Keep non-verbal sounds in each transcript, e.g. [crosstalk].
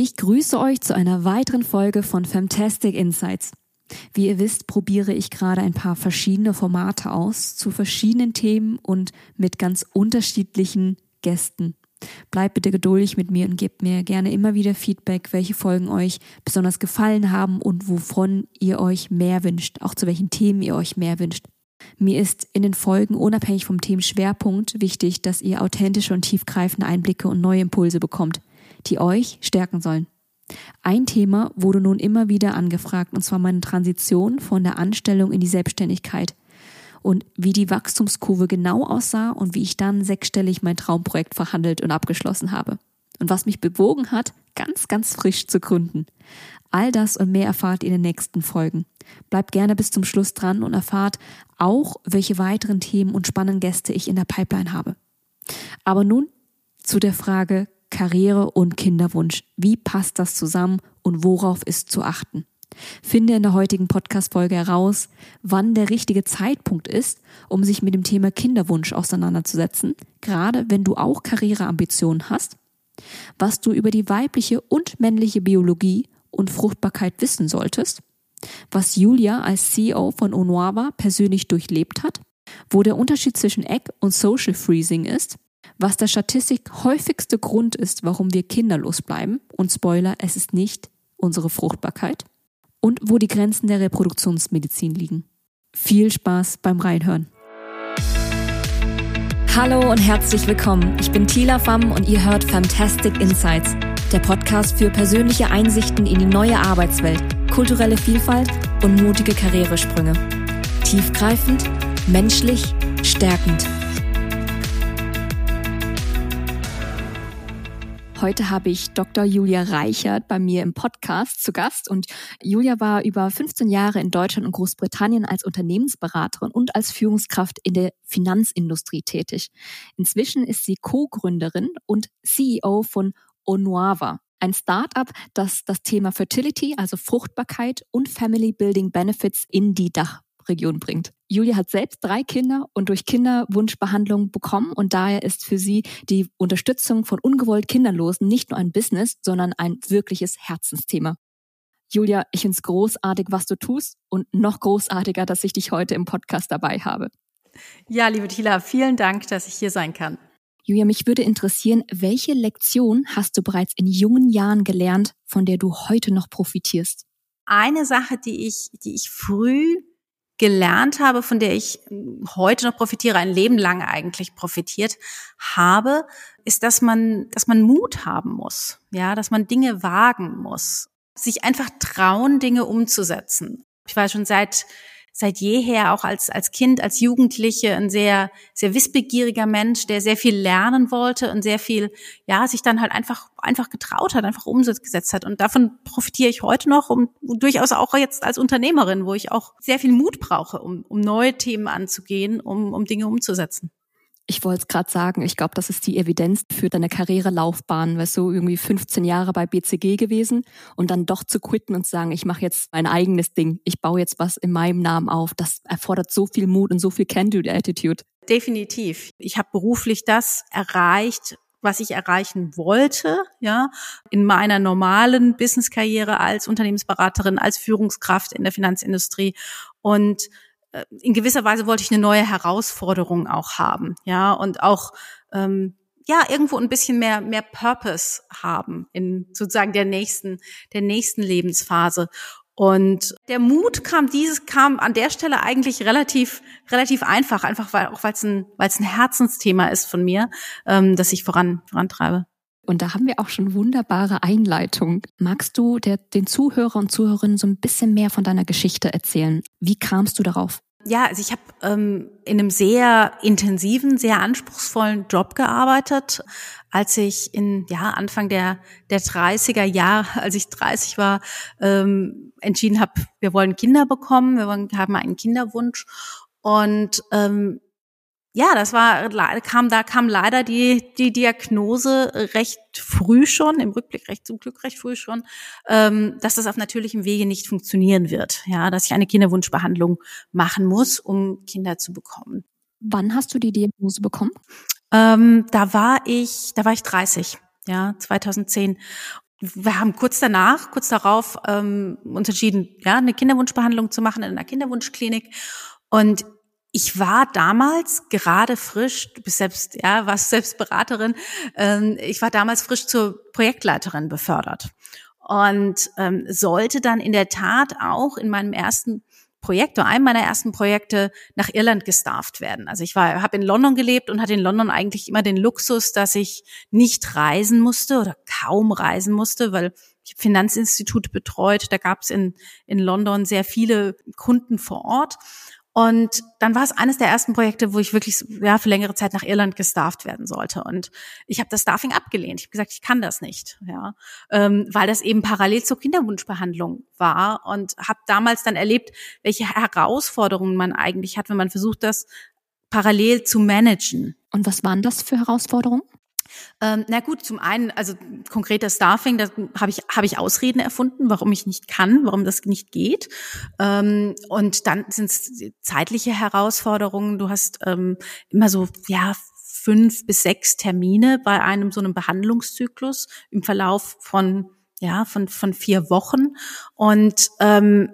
Ich grüße euch zu einer weiteren Folge von Fantastic Insights. Wie ihr wisst, probiere ich gerade ein paar verschiedene Formate aus zu verschiedenen Themen und mit ganz unterschiedlichen Gästen. Bleibt bitte geduldig mit mir und gebt mir gerne immer wieder Feedback, welche Folgen euch besonders gefallen haben und wovon ihr euch mehr wünscht, auch zu welchen Themen ihr euch mehr wünscht. Mir ist in den Folgen unabhängig vom Themenschwerpunkt wichtig, dass ihr authentische und tiefgreifende Einblicke und neue Impulse bekommt, die euch stärken sollen. Ein Thema wurde nun immer wieder angefragt, und zwar meine Transition von der Anstellung in die Selbstständigkeit und wie die Wachstumskurve genau aussah und wie ich dann sechsstellig mein Traumprojekt verhandelt und abgeschlossen habe. Und was mich bewogen hat, ganz, ganz frisch zu gründen. All das und mehr erfahrt ihr in den nächsten Folgen. Bleibt gerne bis zum Schluss dran und erfahrt auch, welche weiteren Themen und spannenden Gäste ich in der Pipeline habe. Aber nun zu der Frage Karriere und Kinderwunsch. Wie passt das zusammen und worauf ist zu achten? Finde in der heutigen Podcast-Folge heraus, wann der richtige Zeitpunkt ist, um sich mit dem Thema Kinderwunsch auseinanderzusetzen, gerade wenn du auch Karriereambitionen hast, was du über die weibliche und männliche Biologie und Fruchtbarkeit wissen solltest, was Julia als CEO von Onuava persönlich durchlebt hat, wo der Unterschied zwischen Egg und Social Freezing ist, was der Statistik häufigste Grund ist, warum wir kinderlos bleiben, und Spoiler, es ist nicht unsere Fruchtbarkeit, und wo die Grenzen der Reproduktionsmedizin liegen. Viel Spaß beim Reinhören. Hallo und herzlich willkommen. Ich bin Tila Pham und ihr hört Fantastic Insights, der Podcast für persönliche Einsichten in die neue Arbeitswelt, kulturelle Vielfalt und mutige Karrieresprünge. Tiefgreifend, menschlich, stärkend. Heute habe ich Dr. Julia Reichert bei mir im Podcast zu Gast und Julia war über 15 Jahre in Deutschland und Großbritannien als Unternehmensberaterin und als Führungskraft in der Finanzindustrie tätig. Inzwischen ist sie Co-Gründerin und CEO von Onuava, ein Startup, das das Thema Fertility, also Fruchtbarkeit und Family Building Benefits in die Dach Region bringt. Julia hat selbst drei Kinder und durch Kinderwunschbehandlung bekommen und daher ist für sie die Unterstützung von ungewollt Kinderlosen nicht nur ein Business, sondern ein wirkliches Herzensthema. Julia, ich finde es großartig, was du tust und noch großartiger, dass ich dich heute im Podcast dabei habe. Ja, liebe Tila, vielen Dank, dass ich hier sein kann. Julia, mich würde interessieren, welche Lektion hast du bereits in jungen Jahren gelernt, von der du heute noch profitierst? Eine Sache, die ich, die ich früh gelernt habe, von der ich heute noch profitiere, ein Leben lang eigentlich profitiert habe, ist, dass man, dass man Mut haben muss, ja, dass man Dinge wagen muss, sich einfach trauen, Dinge umzusetzen. Ich war schon seit seit jeher auch als, als Kind, als Jugendliche ein sehr, sehr wissbegieriger Mensch, der sehr viel lernen wollte und sehr viel, ja, sich dann halt einfach, einfach getraut hat, einfach umgesetzt hat. Und davon profitiere ich heute noch und durchaus auch jetzt als Unternehmerin, wo ich auch sehr viel Mut brauche, um, um neue Themen anzugehen, um, um Dinge umzusetzen. Ich wollte es gerade sagen, ich glaube, das ist die Evidenz für deine Karrierelaufbahn, weil so irgendwie 15 Jahre bei BCG gewesen und dann doch zu quitten und zu sagen, ich mache jetzt mein eigenes Ding, ich baue jetzt was in meinem Namen auf. Das erfordert so viel Mut und so viel Can-Do-Attitude. Definitiv. Ich habe beruflich das erreicht, was ich erreichen wollte, ja, in meiner normalen Business-Karriere als Unternehmensberaterin, als Führungskraft in der Finanzindustrie und in gewisser Weise wollte ich eine neue Herausforderung auch haben, ja, und auch ähm, ja irgendwo ein bisschen mehr mehr Purpose haben in sozusagen der nächsten der nächsten Lebensphase. Und der Mut kam dieses kam an der Stelle eigentlich relativ relativ einfach, einfach weil auch weil es ein weil es ein Herzensthema ist von mir, ähm, dass ich voran vorantreibe. Und da haben wir auch schon wunderbare Einleitung. Magst du der, den Zuhörer und Zuhörerinnen so ein bisschen mehr von deiner Geschichte erzählen? Wie kamst du darauf? Ja, also ich habe ähm, in einem sehr intensiven, sehr anspruchsvollen Job gearbeitet. Als ich in ja Anfang der der 30er Jahre, [laughs] als ich 30 war, ähm, entschieden habe, wir wollen Kinder bekommen, wir wollen, haben einen Kinderwunsch und ähm, ja, das war kam da kam leider die die Diagnose recht früh schon im Rückblick recht zum Glück recht früh schon, ähm, dass das auf natürlichem Wege nicht funktionieren wird. Ja, dass ich eine Kinderwunschbehandlung machen muss, um Kinder zu bekommen. Wann hast du die Diagnose bekommen? Ähm, da war ich da war ich 30, ja 2010 wir haben kurz danach, kurz darauf ähm, uns entschieden, ja, eine Kinderwunschbehandlung zu machen in einer Kinderwunschklinik. Und ich war damals gerade frisch, du bist selbst, ja, warst [laughs] selbst Beraterin, ähm, ich war damals frisch zur Projektleiterin befördert und ähm, sollte dann in der Tat auch in meinem ersten Projekt oder einem meiner ersten Projekte nach Irland gestafft werden. Also ich war, habe in London gelebt und hatte in London eigentlich immer den Luxus, dass ich nicht reisen musste oder kaum reisen musste, weil ich habe Finanzinstitute betreut. Da gab es in, in London sehr viele Kunden vor Ort. Und dann war es eines der ersten Projekte, wo ich wirklich ja, für längere Zeit nach Irland gestafft werden sollte. Und ich habe das Staffing abgelehnt. Ich habe gesagt, ich kann das nicht, ja, ähm, weil das eben parallel zur Kinderwunschbehandlung war und habe damals dann erlebt, welche Herausforderungen man eigentlich hat, wenn man versucht, das parallel zu managen. Und was waren das für Herausforderungen? Ähm, na gut, zum einen, also konkreter Staffing, da habe ich, hab ich Ausreden erfunden, warum ich nicht kann, warum das nicht geht. Ähm, und dann sind es zeitliche Herausforderungen. Du hast ähm, immer so, ja, fünf bis sechs Termine bei einem so einem Behandlungszyklus im Verlauf von ja von von vier Wochen und ähm,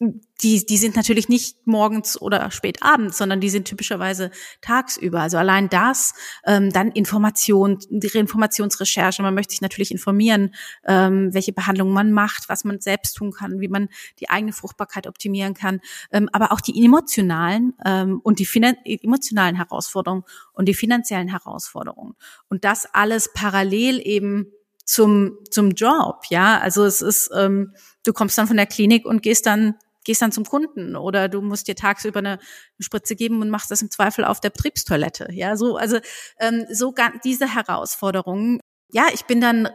die, die sind natürlich nicht morgens oder spät abends, sondern die sind typischerweise tagsüber. Also allein das, ähm, dann Information, die Informationsrecherche. Man möchte sich natürlich informieren, ähm, welche Behandlungen man macht, was man selbst tun kann, wie man die eigene Fruchtbarkeit optimieren kann. Ähm, aber auch die emotionalen ähm, und die emotionalen Herausforderungen und die finanziellen Herausforderungen. Und das alles parallel eben zum, zum Job, ja. Also es ist, ähm, du kommst dann von der Klinik und gehst dann gehst dann zum Kunden oder du musst dir tagsüber eine, Spritze geben und machst das im Zweifel auf der Betriebstoilette. Ja, so also ähm, so diese Herausforderungen. Ja, ich bin dann äh,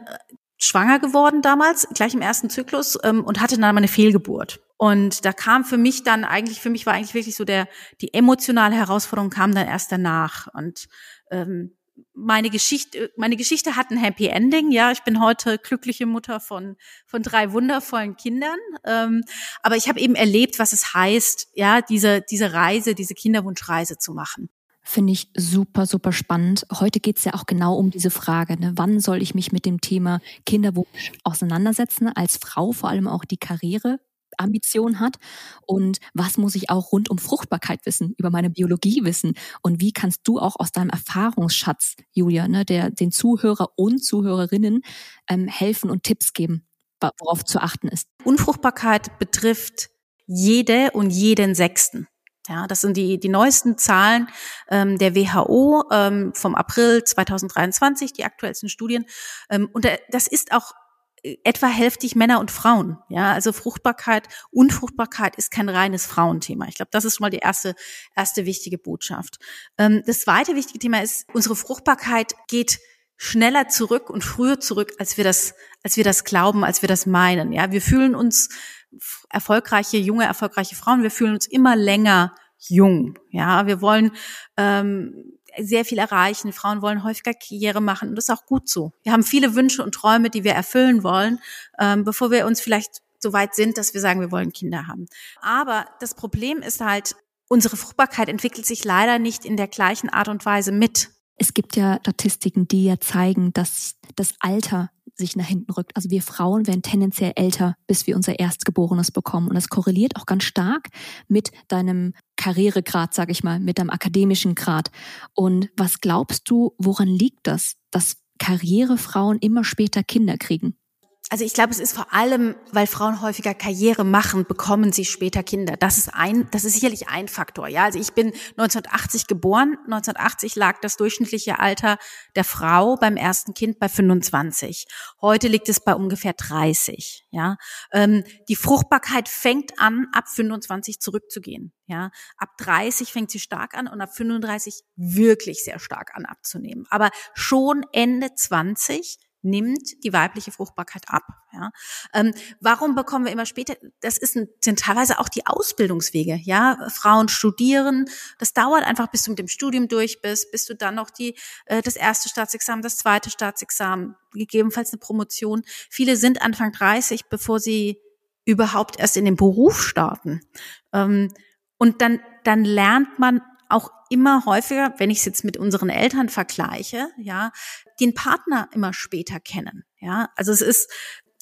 schwanger geworden damals, gleich im ersten Zyklus ähm, und hatte dann mal eine Fehlgeburt. Und da kam für mich dann eigentlich, für mich war eigentlich wirklich so der, die emotionale Herausforderung kam dann erst danach. Und ähm, meine Geschichte, meine Geschichte hat ein Happy Ending. Ja, ich bin heute glückliche Mutter von von drei wundervollen Kindern. Ähm, aber ich habe eben erlebt, was es heißt, ja, diese diese Reise, diese Kinderwunschreise zu machen. Finde ich super, super spannend. Heute geht es ja auch genau um diese Frage, ne? wann soll ich mich mit dem Thema Kinderwunsch auseinandersetzen, als Frau vor allem auch die Karriere Ambition hat und was muss ich auch rund um Fruchtbarkeit wissen, über meine Biologie wissen und wie kannst du auch aus deinem Erfahrungsschatz, Julia, ne, der den Zuhörer und Zuhörerinnen ähm, helfen und Tipps geben, worauf zu achten ist. Unfruchtbarkeit betrifft jede und jeden Sechsten. Ja, das sind die, die neuesten Zahlen ähm, der WHO ähm, vom April 2023, die aktuellsten Studien. Ähm, und das ist auch etwa hälftig Männer und Frauen. Ja, also Fruchtbarkeit, Unfruchtbarkeit ist kein reines Frauenthema. Ich glaube, das ist schon mal die erste, erste wichtige Botschaft. Ähm, das zweite wichtige Thema ist, unsere Fruchtbarkeit geht schneller zurück und früher zurück, als wir das, als wir das glauben, als wir das meinen. Ja, wir fühlen uns erfolgreiche, junge, erfolgreiche Frauen, wir fühlen uns immer länger jung. Ja, wir wollen ähm, sehr viel erreichen. Frauen wollen häufiger Karriere machen und das ist auch gut so. Wir haben viele Wünsche und Träume, die wir erfüllen wollen, ähm, bevor wir uns vielleicht so weit sind, dass wir sagen, wir wollen Kinder haben. Aber das Problem ist halt, unsere Fruchtbarkeit entwickelt sich leider nicht in der gleichen Art und Weise mit. Es gibt ja Statistiken, die ja zeigen, dass das Alter sich nach hinten rückt. Also wir Frauen werden tendenziell älter, bis wir unser Erstgeborenes bekommen. Und das korreliert auch ganz stark mit deinem Karrieregrad, sag ich mal, mit deinem akademischen Grad. Und was glaubst du, woran liegt das, dass Karrierefrauen immer später Kinder kriegen? Also ich glaube, es ist vor allem, weil Frauen häufiger Karriere machen, bekommen sie später Kinder. Das ist ein, das ist sicherlich ein Faktor. Ja, also ich bin 1980 geboren. 1980 lag das durchschnittliche Alter der Frau beim ersten Kind bei 25. Heute liegt es bei ungefähr 30. Ja, ähm, die Fruchtbarkeit fängt an, ab 25 zurückzugehen. Ja, ab 30 fängt sie stark an und ab 35 wirklich sehr stark an abzunehmen. Aber schon Ende 20 nimmt die weibliche Fruchtbarkeit ab. Ja? Ähm, warum bekommen wir immer später? Das ist ein, sind teilweise auch die Ausbildungswege. Ja, Frauen studieren. Das dauert einfach, bis du mit dem Studium durch bist, bis du dann noch die äh, das erste Staatsexamen, das zweite Staatsexamen, gegebenenfalls eine Promotion. Viele sind Anfang 30, bevor sie überhaupt erst in den Beruf starten. Ähm, und dann dann lernt man auch immer häufiger, wenn ich es jetzt mit unseren Eltern vergleiche, ja, den Partner immer später kennen. Ja, also es ist,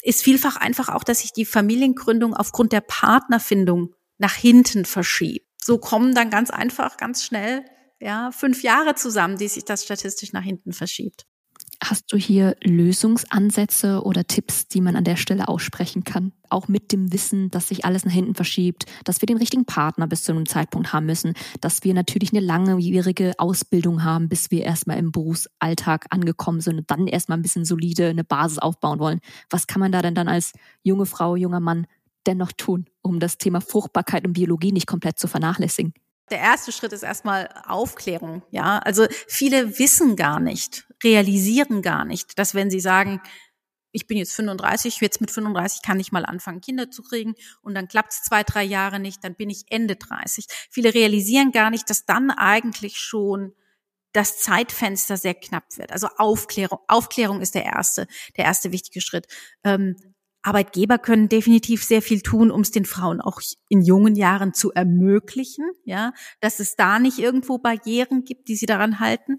ist vielfach einfach auch, dass sich die Familiengründung aufgrund der Partnerfindung nach hinten verschiebt. So kommen dann ganz einfach, ganz schnell, ja, fünf Jahre zusammen, die sich das statistisch nach hinten verschiebt. Hast du hier Lösungsansätze oder Tipps, die man an der Stelle aussprechen kann? Auch mit dem Wissen, dass sich alles nach hinten verschiebt, dass wir den richtigen Partner bis zu einem Zeitpunkt haben müssen, dass wir natürlich eine langwierige Ausbildung haben, bis wir erstmal im Berufsalltag angekommen sind und dann erstmal ein bisschen solide eine Basis aufbauen wollen. Was kann man da denn dann als junge Frau, junger Mann dennoch tun, um das Thema Fruchtbarkeit und Biologie nicht komplett zu vernachlässigen? Der erste Schritt ist erstmal Aufklärung. Ja, also viele wissen gar nicht, realisieren gar nicht, dass wenn sie sagen, ich bin jetzt 35, jetzt mit 35 kann ich mal anfangen, Kinder zu kriegen und dann klappt es zwei, drei Jahre nicht, dann bin ich Ende 30. Viele realisieren gar nicht, dass dann eigentlich schon das Zeitfenster sehr knapp wird. Also Aufklärung, Aufklärung ist der erste, der erste wichtige Schritt. Ähm, Arbeitgeber können definitiv sehr viel tun, um es den Frauen auch in jungen Jahren zu ermöglichen, ja, dass es da nicht irgendwo Barrieren gibt, die sie daran halten.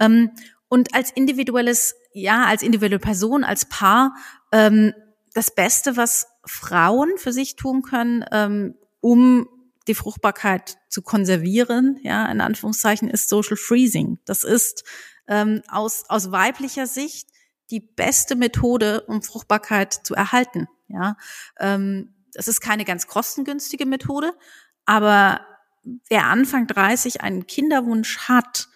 Ähm, und als individuelles, ja, als individuelle Person, als Paar, ähm, das Beste, was Frauen für sich tun können, ähm, um die Fruchtbarkeit zu konservieren, ja, in Anführungszeichen, ist Social Freezing. Das ist aus, aus weiblicher Sicht die beste Methode, um Fruchtbarkeit zu erhalten. Ja, ähm, das ist keine ganz kostengünstige Methode, aber wer Anfang 30 einen Kinderwunsch hat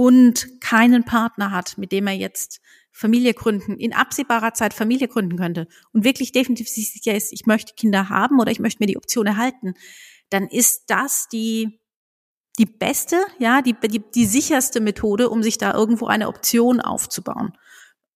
und keinen Partner hat, mit dem er jetzt Familie gründen, in absehbarer Zeit Familie gründen könnte und wirklich definitiv sicher ist, ich möchte Kinder haben oder ich möchte mir die Option erhalten, dann ist das die die beste, ja, die, die, die sicherste Methode, um sich da irgendwo eine Option aufzubauen.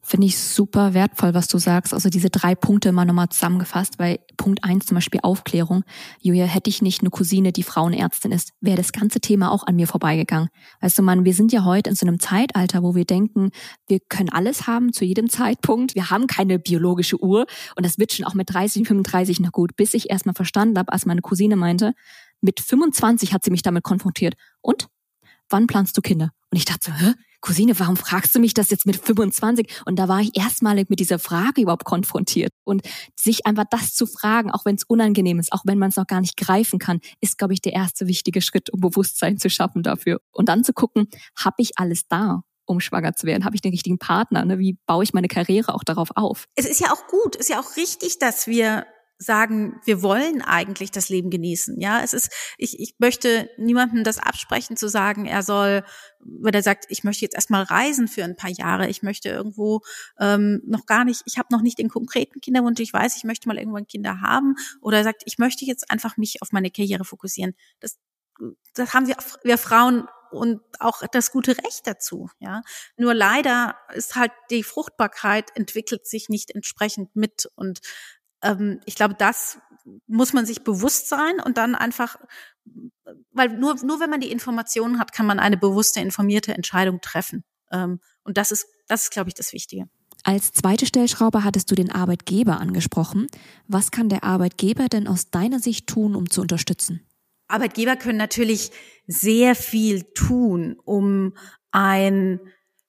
Finde ich super wertvoll, was du sagst. Also diese drei Punkte mal nochmal zusammengefasst, weil Punkt eins zum Beispiel Aufklärung. Julia, hätte ich nicht eine Cousine, die Frauenärztin ist, wäre das ganze Thema auch an mir vorbeigegangen. Weißt du, man, wir sind ja heute in so einem Zeitalter, wo wir denken, wir können alles haben zu jedem Zeitpunkt. Wir haben keine biologische Uhr und das wird schon auch mit 30, 35 noch gut, bis ich erstmal verstanden habe, als meine Cousine meinte, mit 25 hat sie mich damit konfrontiert. Und? Wann planst du Kinder? Und ich dachte so, hä? Cousine, warum fragst du mich das jetzt mit 25? Und da war ich erstmalig mit dieser Frage überhaupt konfrontiert. Und sich einfach das zu fragen, auch wenn es unangenehm ist, auch wenn man es noch gar nicht greifen kann, ist, glaube ich, der erste wichtige Schritt, um Bewusstsein zu schaffen dafür. Und dann zu gucken, habe ich alles da? um schwanger zu werden? Habe ich den richtigen Partner? Ne? Wie baue ich meine Karriere auch darauf auf? Es ist ja auch gut, ist ja auch richtig, dass wir sagen, wir wollen eigentlich das Leben genießen. Ja, es ist, ich, ich möchte niemandem das absprechen zu sagen, er soll, wenn er sagt, ich möchte jetzt erstmal reisen für ein paar Jahre, ich möchte irgendwo ähm, noch gar nicht, ich habe noch nicht den konkreten Kinderwunsch, ich weiß, ich möchte mal irgendwann Kinder haben, oder er sagt, ich möchte jetzt einfach mich auf meine Karriere fokussieren. Das, das haben wir, wir Frauen und auch das gute Recht dazu, ja. Nur leider ist halt die Fruchtbarkeit entwickelt sich nicht entsprechend mit und ähm, ich glaube, das muss man sich bewusst sein und dann einfach, weil nur, nur wenn man die Informationen hat, kann man eine bewusste, informierte Entscheidung treffen. Ähm, und das ist, das ist, glaube ich, das Wichtige. Als zweite Stellschraube hattest du den Arbeitgeber angesprochen. Was kann der Arbeitgeber denn aus deiner Sicht tun, um zu unterstützen? Arbeitgeber können natürlich sehr viel tun, um ein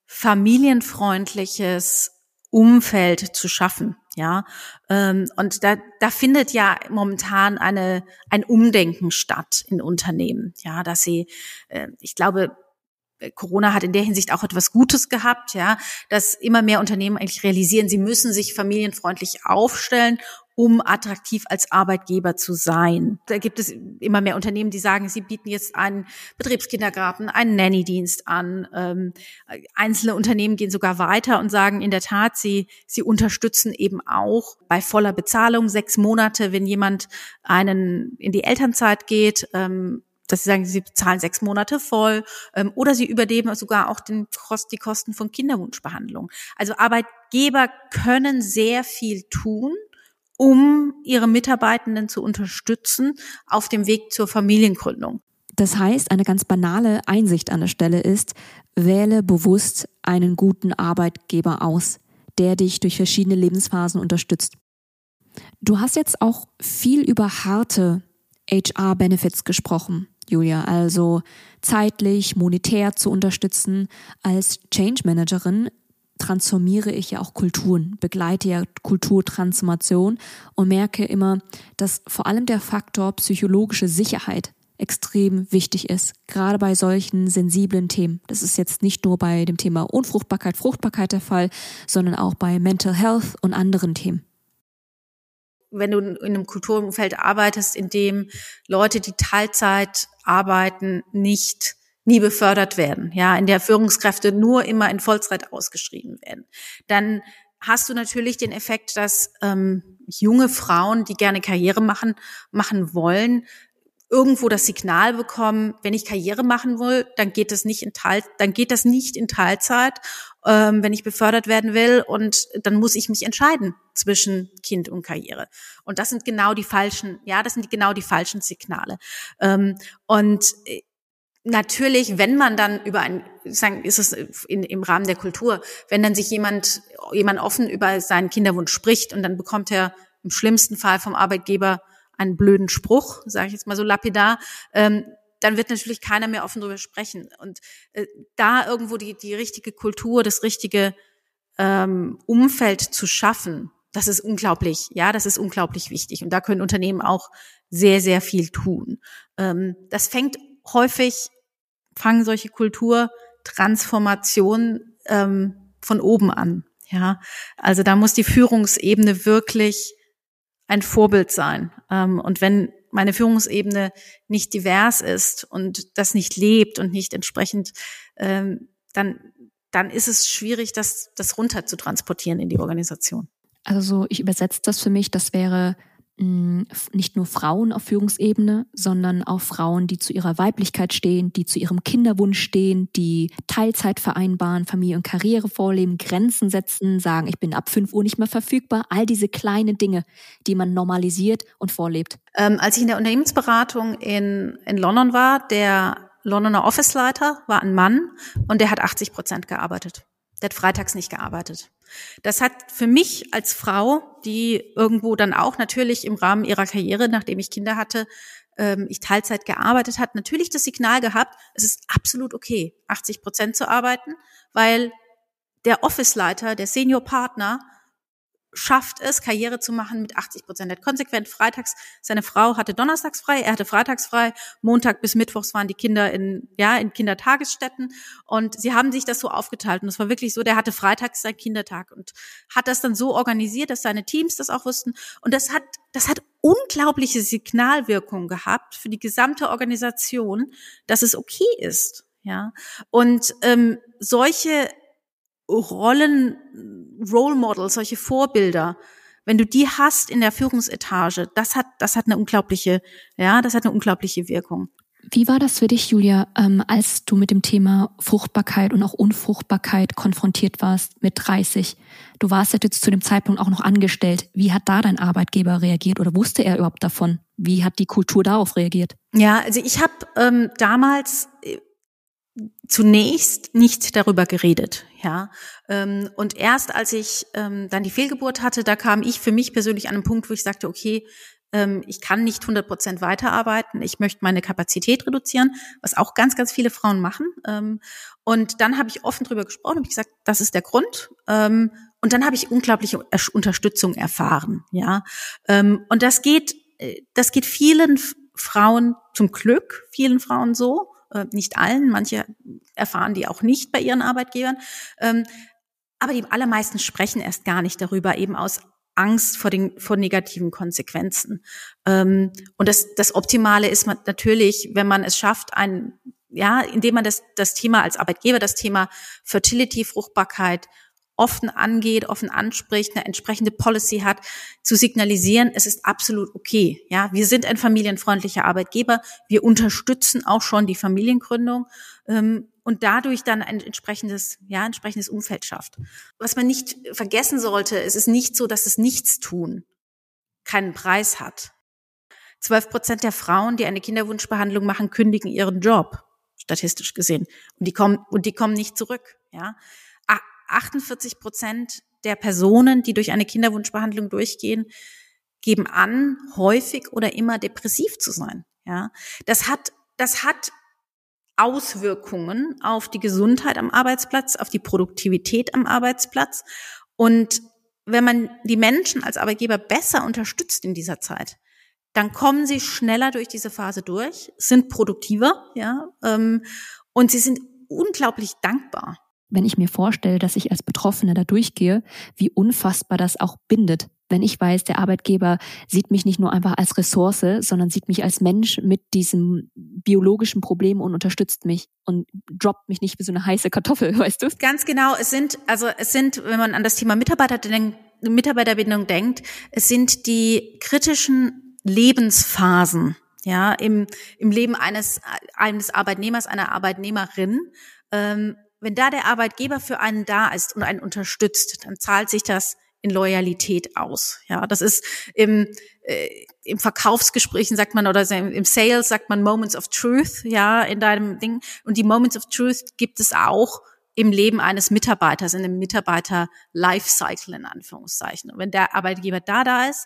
familienfreundliches Umfeld zu schaffen. Ja, ähm, und da, da findet ja momentan eine, ein Umdenken statt in Unternehmen. Ja, dass sie, äh, ich glaube, Corona hat in der Hinsicht auch etwas Gutes gehabt, ja, dass immer mehr Unternehmen eigentlich realisieren, sie müssen sich familienfreundlich aufstellen um attraktiv als Arbeitgeber zu sein. Da gibt es immer mehr Unternehmen, die sagen, sie bieten jetzt einen Betriebskindergarten, einen Nanny-Dienst an. Ähm, einzelne Unternehmen gehen sogar weiter und sagen in der Tat, sie, sie unterstützen eben auch bei voller Bezahlung sechs Monate, wenn jemand einen in die Elternzeit geht, ähm, dass sie sagen, sie bezahlen sechs Monate voll ähm, oder sie übernehmen sogar auch den die Kosten von Kinderwunschbehandlung. Also Arbeitgeber können sehr viel tun um ihre Mitarbeitenden zu unterstützen auf dem Weg zur Familiengründung. Das heißt, eine ganz banale Einsicht an der Stelle ist, wähle bewusst einen guten Arbeitgeber aus, der dich durch verschiedene Lebensphasen unterstützt. Du hast jetzt auch viel über harte HR-Benefits gesprochen, Julia, also zeitlich, monetär zu unterstützen. Als Change Managerin transformiere ich ja auch Kulturen, begleite ja Kulturtransformation und merke immer, dass vor allem der Faktor psychologische Sicherheit extrem wichtig ist, gerade bei solchen sensiblen Themen. Das ist jetzt nicht nur bei dem Thema Unfruchtbarkeit, Fruchtbarkeit der Fall, sondern auch bei Mental Health und anderen Themen. Wenn du in einem Kulturumfeld arbeitest, in dem Leute, die Teilzeit arbeiten, nicht nie befördert werden, ja, in der Führungskräfte nur immer in Vollzeit ausgeschrieben werden, dann hast du natürlich den Effekt, dass ähm, junge Frauen, die gerne Karriere machen, machen wollen, irgendwo das Signal bekommen, wenn ich Karriere machen will, dann geht das nicht in Teil, dann geht das nicht in Teilzeit, ähm, wenn ich befördert werden will und dann muss ich mich entscheiden zwischen Kind und Karriere. Und das sind genau die falschen, ja, das sind genau die falschen Signale. Ähm, und äh, natürlich, wenn man dann über ein, sagen, ist es in, im Rahmen der Kultur, wenn dann sich jemand, jemand offen über seinen Kinderwunsch spricht und dann bekommt er im schlimmsten Fall vom Arbeitgeber einen blöden Spruch, sage ich jetzt mal so lapidar, ähm, dann wird natürlich keiner mehr offen darüber sprechen. Und äh, da irgendwo die, die richtige Kultur, das richtige ähm, Umfeld zu schaffen, das ist unglaublich, ja, das ist unglaublich wichtig. Und da können Unternehmen auch sehr, sehr viel tun. Ähm, das fängt häufig, fangen solche Kulturtransformationen ähm, von oben an. Ja, also da muss die Führungsebene wirklich ein Vorbild sein. Ähm, und wenn meine Führungsebene nicht divers ist und das nicht lebt und nicht entsprechend, ähm, dann, dann ist es schwierig, das, das runter zu transportieren in die Organisation. Also ich übersetze das für mich, das wäre nicht nur Frauen auf Führungsebene, sondern auch Frauen, die zu ihrer Weiblichkeit stehen, die zu ihrem Kinderwunsch stehen, die Teilzeit vereinbaren, Familie und Karriere vorleben, Grenzen setzen, sagen, ich bin ab 5 Uhr nicht mehr verfügbar. All diese kleinen Dinge, die man normalisiert und vorlebt. Ähm, als ich in der Unternehmensberatung in, in London war, der Londoner Officeleiter war ein Mann und der hat 80 Prozent gearbeitet. Der hat freitags nicht gearbeitet. Das hat für mich als Frau, die irgendwo dann auch natürlich im Rahmen ihrer Karriere, nachdem ich Kinder hatte, ähm, ich Teilzeit gearbeitet hat, natürlich das Signal gehabt, es ist absolut okay, 80 Prozent zu arbeiten, weil der Officeleiter, der Senior-Partner schafft es, Karriere zu machen mit 80 Prozent. Er hat konsequent freitags, seine Frau hatte donnerstags frei, er hatte freitags frei, Montag bis Mittwochs waren die Kinder in, ja, in Kindertagesstätten und sie haben sich das so aufgeteilt und es war wirklich so, der hatte freitags seinen Kindertag und hat das dann so organisiert, dass seine Teams das auch wussten und das hat, das hat unglaubliche Signalwirkung gehabt für die gesamte Organisation, dass es okay ist, ja. Und ähm, solche Rollen, Role Models, solche Vorbilder, wenn du die hast in der Führungsetage, das hat, das hat eine unglaubliche, ja, das hat eine unglaubliche Wirkung. Wie war das für dich, Julia, ähm, als du mit dem Thema Fruchtbarkeit und auch Unfruchtbarkeit konfrontiert warst mit 30? Du warst ja jetzt zu dem Zeitpunkt auch noch angestellt. Wie hat da dein Arbeitgeber reagiert oder wusste er überhaupt davon? Wie hat die Kultur darauf reagiert? Ja, also ich habe ähm, damals äh, zunächst nicht darüber geredet, ja. Ähm, und erst als ich ähm, dann die Fehlgeburt hatte, da kam ich für mich persönlich an einen Punkt, wo ich sagte, okay, ähm, ich kann nicht 100 Prozent weiterarbeiten, ich möchte meine Kapazität reduzieren, was auch ganz, ganz viele Frauen machen. und dann habe ich offen darüber gesprochen, habe gesagt, das ist der Grund. und dann habe ich unglaubliche Unterstützung erfahren, ja. und das geht, äh, das geht vielen Frauen zum Glück, vielen Frauen so äh, nicht allen, manche erfahren die auch nicht bei ihren Arbeitgebern. Ähm, aber die allermeisten sprechen erst gar nicht darüber, eben aus Angst vor den vor negativen Konsequenzen. Ähm, und das, das Optimale ist natürlich, wenn man es schafft, ein ja, indem man das, das Thema als Arbeitgeber, das Thema Fertility, Fruchtbarkeit offen angeht, offen anspricht, eine entsprechende Policy hat, zu signalisieren, es ist absolut okay. Ja, wir sind ein familienfreundlicher Arbeitgeber. Wir unterstützen auch schon die Familiengründung ähm, und dadurch dann ein entsprechendes, ja, entsprechendes Umfeld schafft. Was man nicht vergessen sollte, es ist nicht so, dass es nichts tun keinen Preis hat. Zwölf Prozent der Frauen, die eine Kinderwunschbehandlung machen, kündigen ihren Job, statistisch gesehen. Und die kommen, und die kommen nicht zurück, ja. 48 Prozent der Personen, die durch eine Kinderwunschbehandlung durchgehen, geben an, häufig oder immer depressiv zu sein. Ja, das hat, das hat Auswirkungen auf die Gesundheit am Arbeitsplatz, auf die Produktivität am Arbeitsplatz. Und wenn man die Menschen als Arbeitgeber besser unterstützt in dieser Zeit, dann kommen sie schneller durch diese Phase durch, sind produktiver, ja, ähm, und sie sind unglaublich dankbar. Wenn ich mir vorstelle, dass ich als Betroffene da durchgehe, wie unfassbar das auch bindet, wenn ich weiß, der Arbeitgeber sieht mich nicht nur einfach als Ressource, sondern sieht mich als Mensch mit diesem biologischen Problem und unterstützt mich und droppt mich nicht wie so eine heiße Kartoffel, [laughs] weißt du? Ganz genau. Es sind, also es sind, wenn man an das Thema Mitarbeiter denkt, Mitarbeiterbindung denkt, es sind die kritischen Lebensphasen, ja, im, im Leben eines, eines Arbeitnehmers, einer Arbeitnehmerin, ähm, wenn da der Arbeitgeber für einen da ist und einen unterstützt, dann zahlt sich das in Loyalität aus. Ja, das ist im, äh, im Verkaufsgesprächen sagt man oder im Sales sagt man Moments of Truth, ja, in deinem Ding. Und die Moments of Truth gibt es auch im Leben eines Mitarbeiters, in dem Mitarbeiter Lifecycle in Anführungszeichen. Und wenn der Arbeitgeber da da ist,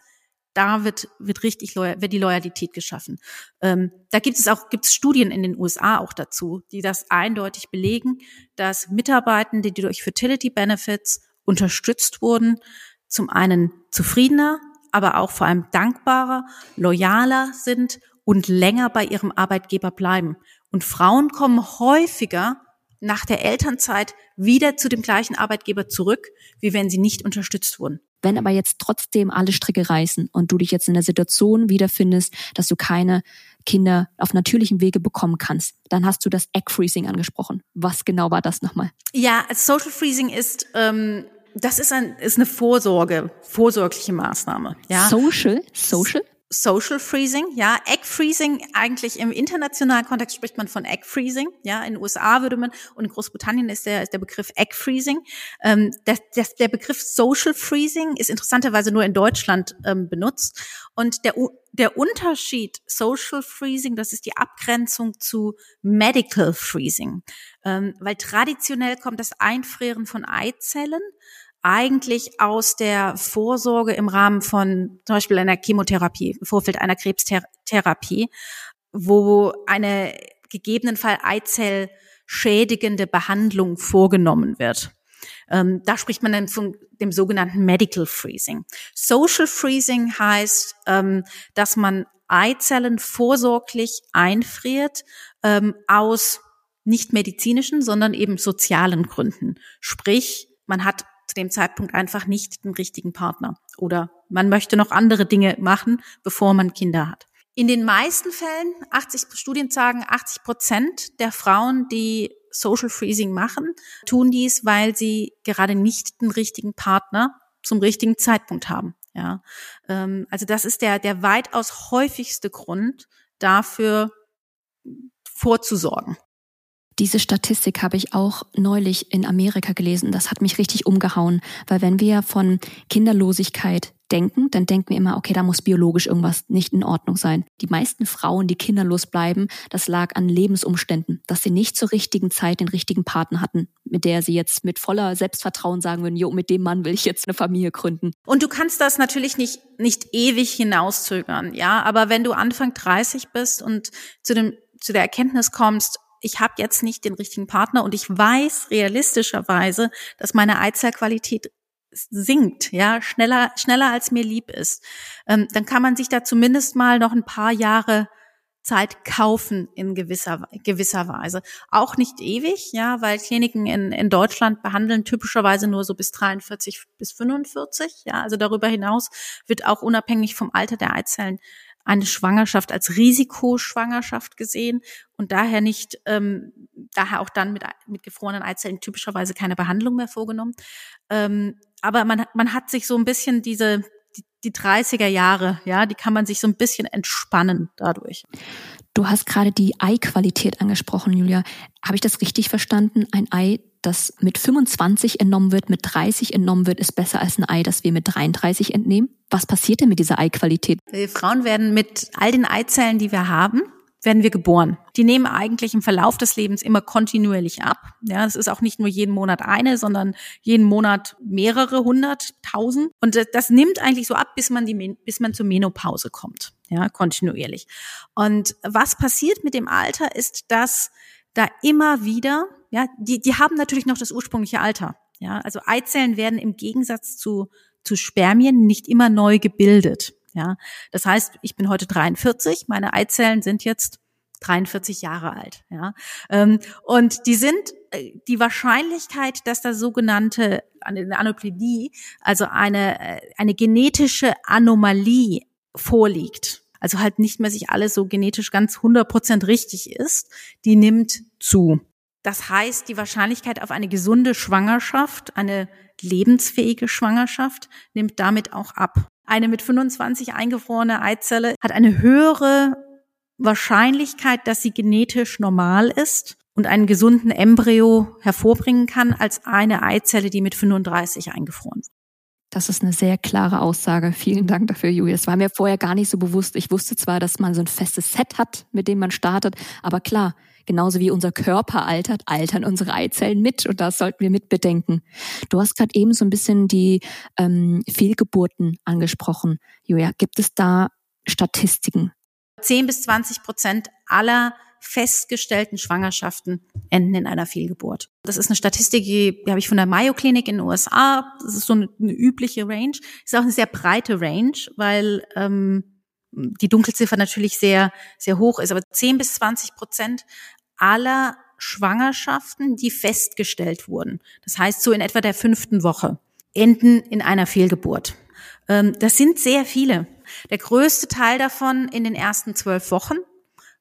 da wird, wird richtig wird die Loyalität geschaffen. Ähm, da gibt es auch gibt es Studien in den USA auch dazu, die das eindeutig belegen, dass Mitarbeitende, die durch Fertility Benefits unterstützt wurden, zum einen zufriedener, aber auch vor allem dankbarer, loyaler sind und länger bei ihrem Arbeitgeber bleiben. Und Frauen kommen häufiger nach der Elternzeit wieder zu dem gleichen Arbeitgeber zurück, wie wenn sie nicht unterstützt wurden. Wenn aber jetzt trotzdem alle Stricke reißen und du dich jetzt in der Situation wiederfindest, dass du keine Kinder auf natürlichem Wege bekommen kannst, dann hast du das Egg Freezing angesprochen. Was genau war das nochmal? Ja, Social Freezing ist ähm, das ist, ein, ist eine Vorsorge, vorsorgliche Maßnahme. Ja. Social? Social? Social Freezing, ja, Egg Freezing, eigentlich im internationalen Kontext spricht man von Egg Freezing, ja, in den USA würde man, und in Großbritannien ist der, ist der Begriff Egg Freezing. Ähm, der, der, der Begriff Social Freezing ist interessanterweise nur in Deutschland ähm, benutzt. Und der, der Unterschied Social Freezing, das ist die Abgrenzung zu Medical Freezing, ähm, weil traditionell kommt das Einfrieren von Eizellen eigentlich aus der Vorsorge im Rahmen von zum Beispiel einer Chemotherapie, im Vorfeld einer Krebstherapie, wo eine gegebenenfalls Eizell schädigende Behandlung vorgenommen wird. Ähm, da spricht man dann von dem sogenannten Medical Freezing. Social Freezing heißt, ähm, dass man Eizellen vorsorglich einfriert ähm, aus nicht medizinischen, sondern eben sozialen Gründen. Sprich, man hat zu dem Zeitpunkt einfach nicht den richtigen Partner oder man möchte noch andere Dinge machen, bevor man Kinder hat. In den meisten Fällen, 80 Studien sagen, 80 Prozent der Frauen, die Social Freezing machen, tun dies, weil sie gerade nicht den richtigen Partner zum richtigen Zeitpunkt haben. Ja, ähm, also das ist der der weitaus häufigste Grund dafür vorzusorgen. Diese Statistik habe ich auch neulich in Amerika gelesen. Das hat mich richtig umgehauen, weil wenn wir von Kinderlosigkeit denken, dann denken wir immer, okay, da muss biologisch irgendwas nicht in Ordnung sein. Die meisten Frauen, die kinderlos bleiben, das lag an Lebensumständen, dass sie nicht zur richtigen Zeit den richtigen Partner hatten, mit der sie jetzt mit voller Selbstvertrauen sagen würden, jo, mit dem Mann will ich jetzt eine Familie gründen. Und du kannst das natürlich nicht, nicht ewig hinauszögern, ja, aber wenn du Anfang 30 bist und zu dem, zu der Erkenntnis kommst, ich habe jetzt nicht den richtigen Partner und ich weiß realistischerweise, dass meine Eizellqualität sinkt, ja, schneller, schneller als mir lieb ist, ähm, dann kann man sich da zumindest mal noch ein paar Jahre Zeit kaufen in gewisser, gewisser Weise. Auch nicht ewig, ja, weil Kliniken in, in Deutschland behandeln typischerweise nur so bis 43 bis 45, ja, also darüber hinaus wird auch unabhängig vom Alter der Eizellen eine Schwangerschaft als Risikoschwangerschaft gesehen und daher nicht, ähm, daher auch dann mit, mit gefrorenen Eizellen typischerweise keine Behandlung mehr vorgenommen. Ähm, aber man, man hat sich so ein bisschen diese, die, die 30er Jahre, ja, die kann man sich so ein bisschen entspannen dadurch. Du hast gerade die Eiqualität angesprochen, Julia. Habe ich das richtig verstanden? Ein Ei, das mit 25 entnommen wird, mit 30 entnommen wird, ist besser als ein Ei, das wir mit 33 entnehmen? Was passiert denn mit dieser Eiqualität? Wir Frauen werden mit all den Eizellen, die wir haben, werden wir geboren. Die nehmen eigentlich im Verlauf des Lebens immer kontinuierlich ab. Ja, es ist auch nicht nur jeden Monat eine, sondern jeden Monat mehrere hundert, tausend. Und das nimmt eigentlich so ab, bis man die, bis man zur Menopause kommt. Ja, kontinuierlich. Und was passiert mit dem Alter ist, dass da immer wieder, ja, die, die haben natürlich noch das ursprüngliche Alter. Ja, also Eizellen werden im Gegensatz zu, zu Spermien nicht immer neu gebildet. Ja, das heißt, ich bin heute 43, meine Eizellen sind jetzt 43 Jahre alt. Ja, ähm, und die sind äh, die Wahrscheinlichkeit, dass da sogenannte eine also eine äh, eine genetische Anomalie vorliegt, also halt nicht mehr sich alles so genetisch ganz 100% richtig ist, die nimmt zu. Das heißt, die Wahrscheinlichkeit auf eine gesunde Schwangerschaft, eine lebensfähige Schwangerschaft, nimmt damit auch ab. Eine mit 25 eingefrorene Eizelle hat eine höhere Wahrscheinlichkeit, dass sie genetisch normal ist und einen gesunden Embryo hervorbringen kann, als eine Eizelle, die mit 35 eingefroren ist. Das ist eine sehr klare Aussage. Vielen Dank dafür, Julia. Es war mir vorher gar nicht so bewusst. Ich wusste zwar, dass man so ein festes Set hat, mit dem man startet, aber klar, genauso wie unser Körper altert, altern unsere Eizellen mit und das sollten wir mitbedenken. Du hast gerade eben so ein bisschen die ähm, Fehlgeburten angesprochen. Julia, gibt es da Statistiken? 10 bis 20 Prozent aller festgestellten Schwangerschaften enden in einer Fehlgeburt. Das ist eine Statistik, die, habe ich von der Mayo Klinik in den USA. Das ist so eine, eine übliche Range. Ist auch eine sehr breite Range, weil ähm, die Dunkelziffer natürlich sehr, sehr hoch ist. Aber 10 bis 20 Prozent aller Schwangerschaften, die festgestellt wurden, das heißt so in etwa der fünften Woche, enden in einer Fehlgeburt. Ähm, das sind sehr viele. Der größte Teil davon in den ersten zwölf Wochen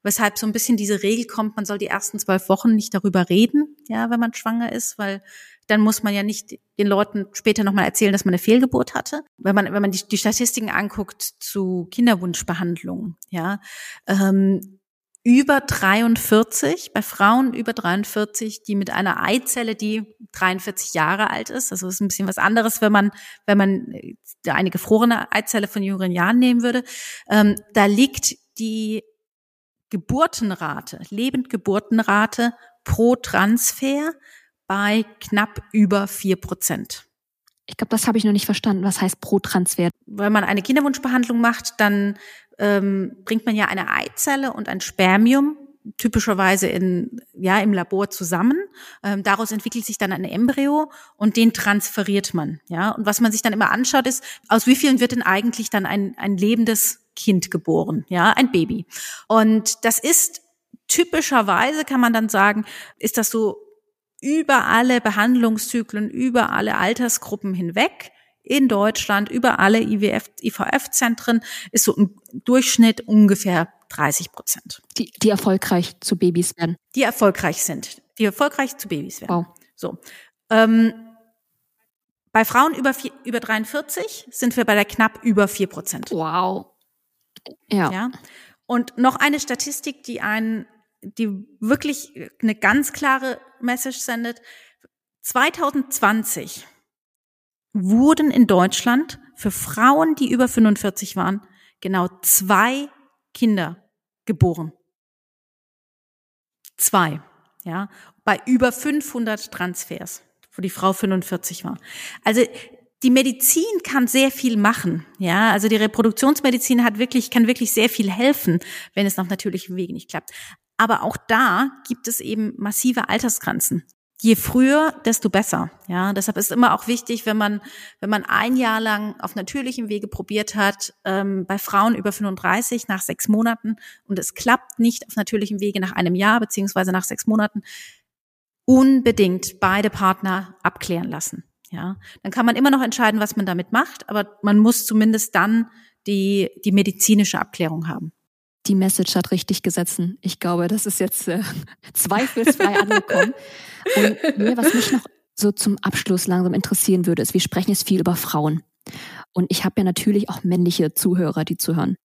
weshalb so ein bisschen diese Regel kommt, man soll die ersten zwölf Wochen nicht darüber reden, ja, wenn man schwanger ist, weil dann muss man ja nicht den Leuten später nochmal erzählen, dass man eine Fehlgeburt hatte. Wenn man, wenn man die, die Statistiken anguckt zu Kinderwunschbehandlungen, ja, ähm, über 43, bei Frauen über 43, die mit einer Eizelle, die 43 Jahre alt ist, also ist ein bisschen was anderes, wenn man, wenn man äh, eine gefrorene Eizelle von jüngeren Jahren nehmen würde, ähm, da liegt die Geburtenrate, Lebendgeburtenrate pro Transfer bei knapp über vier Prozent. Ich glaube, das habe ich noch nicht verstanden. Was heißt pro Transfer? Wenn man eine Kinderwunschbehandlung macht, dann ähm, bringt man ja eine Eizelle und ein Spermium typischerweise in, ja, im Labor zusammen. Ähm, daraus entwickelt sich dann ein Embryo und den transferiert man. Ja, und was man sich dann immer anschaut, ist, aus wie vielen wird denn eigentlich dann ein, ein lebendes Kind geboren, ja, ein Baby. Und das ist typischerweise, kann man dann sagen, ist das so über alle Behandlungszyklen, über alle Altersgruppen hinweg in Deutschland, über alle IWF, IVF-Zentren, ist so ein Durchschnitt ungefähr 30 Prozent. Die, die erfolgreich zu Babys werden. Die erfolgreich sind. Die erfolgreich zu Babys werden. Wow. So. Ähm, bei Frauen über, vier, über 43 sind wir bei der knapp über 4 Prozent. Wow. Ja. ja. Und noch eine Statistik, die einen, die wirklich eine ganz klare Message sendet. 2020 wurden in Deutschland für Frauen, die über 45 waren, genau zwei Kinder geboren. Zwei, ja, bei über 500 Transfers, wo die Frau 45 war. Also die Medizin kann sehr viel machen, ja. Also die Reproduktionsmedizin hat wirklich, kann wirklich sehr viel helfen, wenn es auf natürlichem Wege nicht klappt. Aber auch da gibt es eben massive Altersgrenzen. Je früher, desto besser. Ja, deshalb ist immer auch wichtig, wenn man, wenn man ein Jahr lang auf natürlichem Wege probiert hat, ähm, bei Frauen über 35 nach sechs Monaten und es klappt nicht auf natürlichem Wege nach einem Jahr beziehungsweise nach sechs Monaten, unbedingt beide Partner abklären lassen. Ja, dann kann man immer noch entscheiden, was man damit macht, aber man muss zumindest dann die, die medizinische Abklärung haben. Die Message hat richtig gesetzt. Ich glaube, das ist jetzt äh, [laughs] zweifelsfrei angekommen. Und mir, was mich noch so zum Abschluss langsam interessieren würde, ist, wir sprechen jetzt viel über Frauen. Und ich habe ja natürlich auch männliche Zuhörer, die zuhören.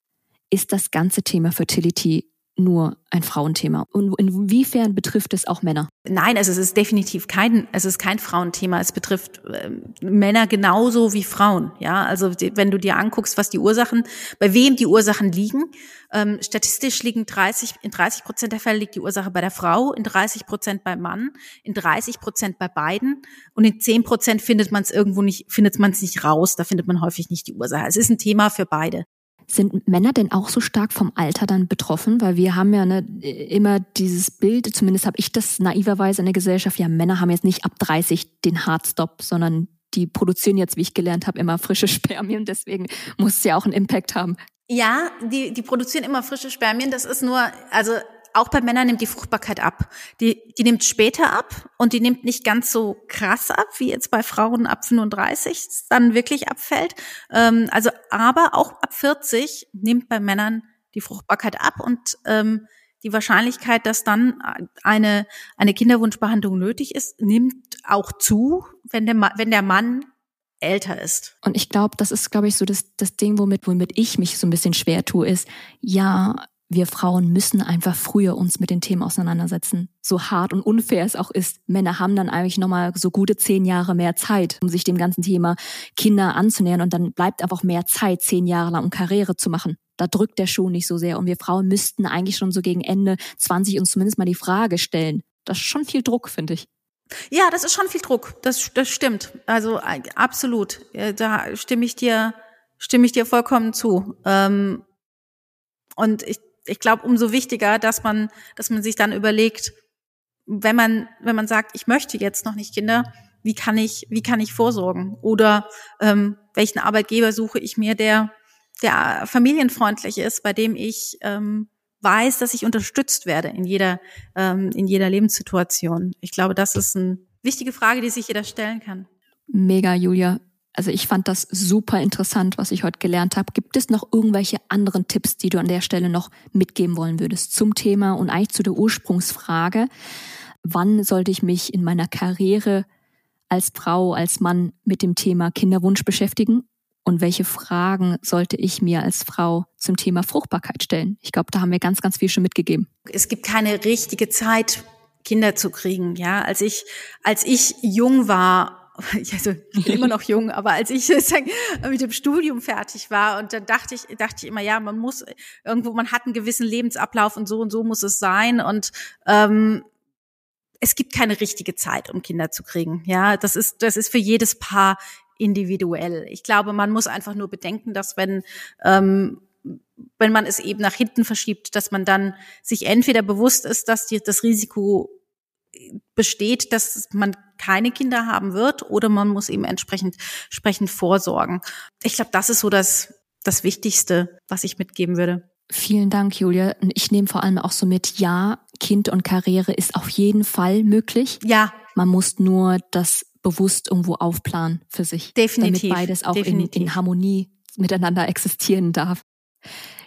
Ist das ganze Thema Fertility nur ein Frauenthema? Und inwiefern betrifft es auch Männer? Nein, also es ist definitiv kein, es ist kein Frauenthema. Es betrifft äh, Männer genauso wie Frauen. Ja, also die, wenn du dir anguckst, was die Ursachen, bei wem die Ursachen liegen, ähm, statistisch liegen 30, in 30 Prozent der Fälle liegt die Ursache bei der Frau, in 30 Prozent beim Mann, in 30 Prozent bei beiden und in 10 Prozent findet man es irgendwo nicht, findet man es nicht raus. Da findet man häufig nicht die Ursache. Es ist ein Thema für beide. Sind Männer denn auch so stark vom Alter dann betroffen? Weil wir haben ja ne, immer dieses Bild, zumindest habe ich das naiverweise in der Gesellschaft, ja, Männer haben jetzt nicht ab 30 den Hardstop, sondern die produzieren jetzt, wie ich gelernt habe, immer frische Spermien. Deswegen muss es ja auch einen Impact haben. Ja, die, die produzieren immer frische Spermien. Das ist nur, also auch bei Männern nimmt die Fruchtbarkeit ab. Die, die nimmt später ab und die nimmt nicht ganz so krass ab, wie jetzt bei Frauen ab 35 dann wirklich abfällt. Ähm, also, aber auch ab 40 nimmt bei Männern die Fruchtbarkeit ab und ähm, die Wahrscheinlichkeit, dass dann eine, eine Kinderwunschbehandlung nötig ist, nimmt auch zu, wenn der, wenn der Mann älter ist. Und ich glaube, das ist, glaube ich, so das, das Ding, womit, womit ich mich so ein bisschen schwer tue, ist, ja, wir Frauen müssen einfach früher uns mit den Themen auseinandersetzen. So hart und unfair es auch ist. Männer haben dann eigentlich nochmal so gute zehn Jahre mehr Zeit, um sich dem ganzen Thema Kinder anzunähern. Und dann bleibt einfach mehr Zeit, zehn Jahre lang, um Karriere zu machen. Da drückt der Schuh nicht so sehr. Und wir Frauen müssten eigentlich schon so gegen Ende 20 uns zumindest mal die Frage stellen. Das ist schon viel Druck, finde ich. Ja, das ist schon viel Druck. Das, das stimmt. Also äh, absolut. Da stimme ich dir, stimme ich dir vollkommen zu. Ähm, und ich ich glaube, umso wichtiger, dass man, dass man sich dann überlegt, wenn man, wenn man sagt, ich möchte jetzt noch nicht Kinder, wie kann ich, wie kann ich vorsorgen? Oder ähm, welchen Arbeitgeber suche ich mir, der, der familienfreundlich ist, bei dem ich ähm, weiß, dass ich unterstützt werde in jeder, ähm, in jeder Lebenssituation. Ich glaube, das ist eine wichtige Frage, die sich jeder stellen kann. Mega, Julia. Also ich fand das super interessant, was ich heute gelernt habe. Gibt es noch irgendwelche anderen Tipps, die du an der Stelle noch mitgeben wollen würdest zum Thema und eigentlich zu der Ursprungsfrage? Wann sollte ich mich in meiner Karriere als Frau, als Mann mit dem Thema Kinderwunsch beschäftigen? Und welche Fragen sollte ich mir als Frau zum Thema Fruchtbarkeit stellen? Ich glaube, da haben wir ganz, ganz viel schon mitgegeben. Es gibt keine richtige Zeit, Kinder zu kriegen. Ja, als ich, als ich jung war [laughs] also ich bin immer noch jung, aber als ich [laughs] mit dem Studium fertig war und dann dachte ich, dachte ich immer, ja, man muss irgendwo, man hat einen gewissen Lebensablauf und so und so muss es sein und ähm, es gibt keine richtige Zeit, um Kinder zu kriegen. Ja, das ist das ist für jedes Paar individuell. Ich glaube, man muss einfach nur bedenken, dass wenn ähm, wenn man es eben nach hinten verschiebt, dass man dann sich entweder bewusst ist, dass die, das Risiko besteht, dass man keine Kinder haben wird oder man muss eben entsprechend, entsprechend vorsorgen. Ich glaube, das ist so das, das Wichtigste, was ich mitgeben würde. Vielen Dank, Julia. Ich nehme vor allem auch so mit, ja, Kind und Karriere ist auf jeden Fall möglich. Ja. Man muss nur das bewusst irgendwo aufplanen für sich. Definitiv. Damit beides auch in, in Harmonie miteinander existieren darf.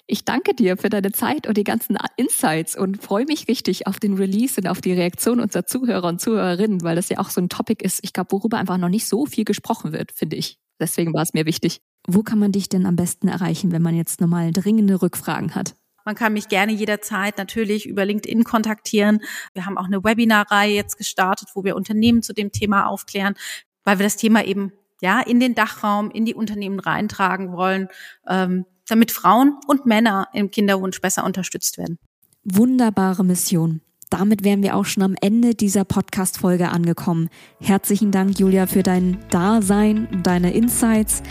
Ich danke dir für deine Zeit und die ganzen Insights und freue mich richtig auf den Release und auf die Reaktion unserer Zuhörer und Zuhörerinnen, weil das ja auch so ein Topic ist, ich glaube, worüber einfach noch nicht so viel gesprochen wird, finde ich. Deswegen war es mir wichtig. Wo kann man dich denn am besten erreichen, wenn man jetzt nochmal dringende Rückfragen hat? Man kann mich gerne jederzeit natürlich über LinkedIn kontaktieren. Wir haben auch eine Webinarreihe jetzt gestartet, wo wir Unternehmen zu dem Thema aufklären, weil wir das Thema eben ja in den Dachraum, in die Unternehmen reintragen wollen. Ähm, damit Frauen und Männer im Kinderwunsch besser unterstützt werden. Wunderbare Mission. Damit wären wir auch schon am Ende dieser Podcast-Folge angekommen. Herzlichen Dank, Julia, für dein Dasein und deine Insights.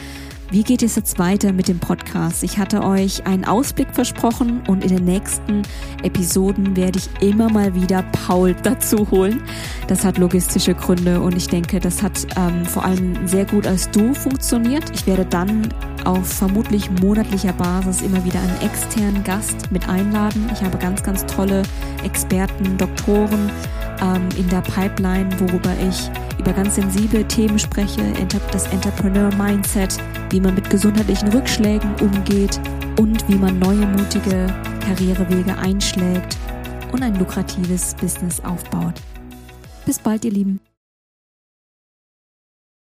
Wie geht es jetzt weiter mit dem Podcast? Ich hatte euch einen Ausblick versprochen und in den nächsten Episoden werde ich immer mal wieder Paul [laughs] dazu holen. Das hat logistische Gründe und ich denke, das hat ähm, vor allem sehr gut als Du funktioniert. Ich werde dann auf vermutlich monatlicher Basis immer wieder einen externen Gast mit einladen. Ich habe ganz, ganz tolle Experten, Doktoren ähm, in der Pipeline, worüber ich über ganz sensible Themen spreche, das Entrepreneur-Mindset, wie man mit gesundheitlichen Rückschlägen umgeht und wie man neue mutige Karrierewege einschlägt und ein lukratives Business aufbaut. Bis bald, ihr Lieben.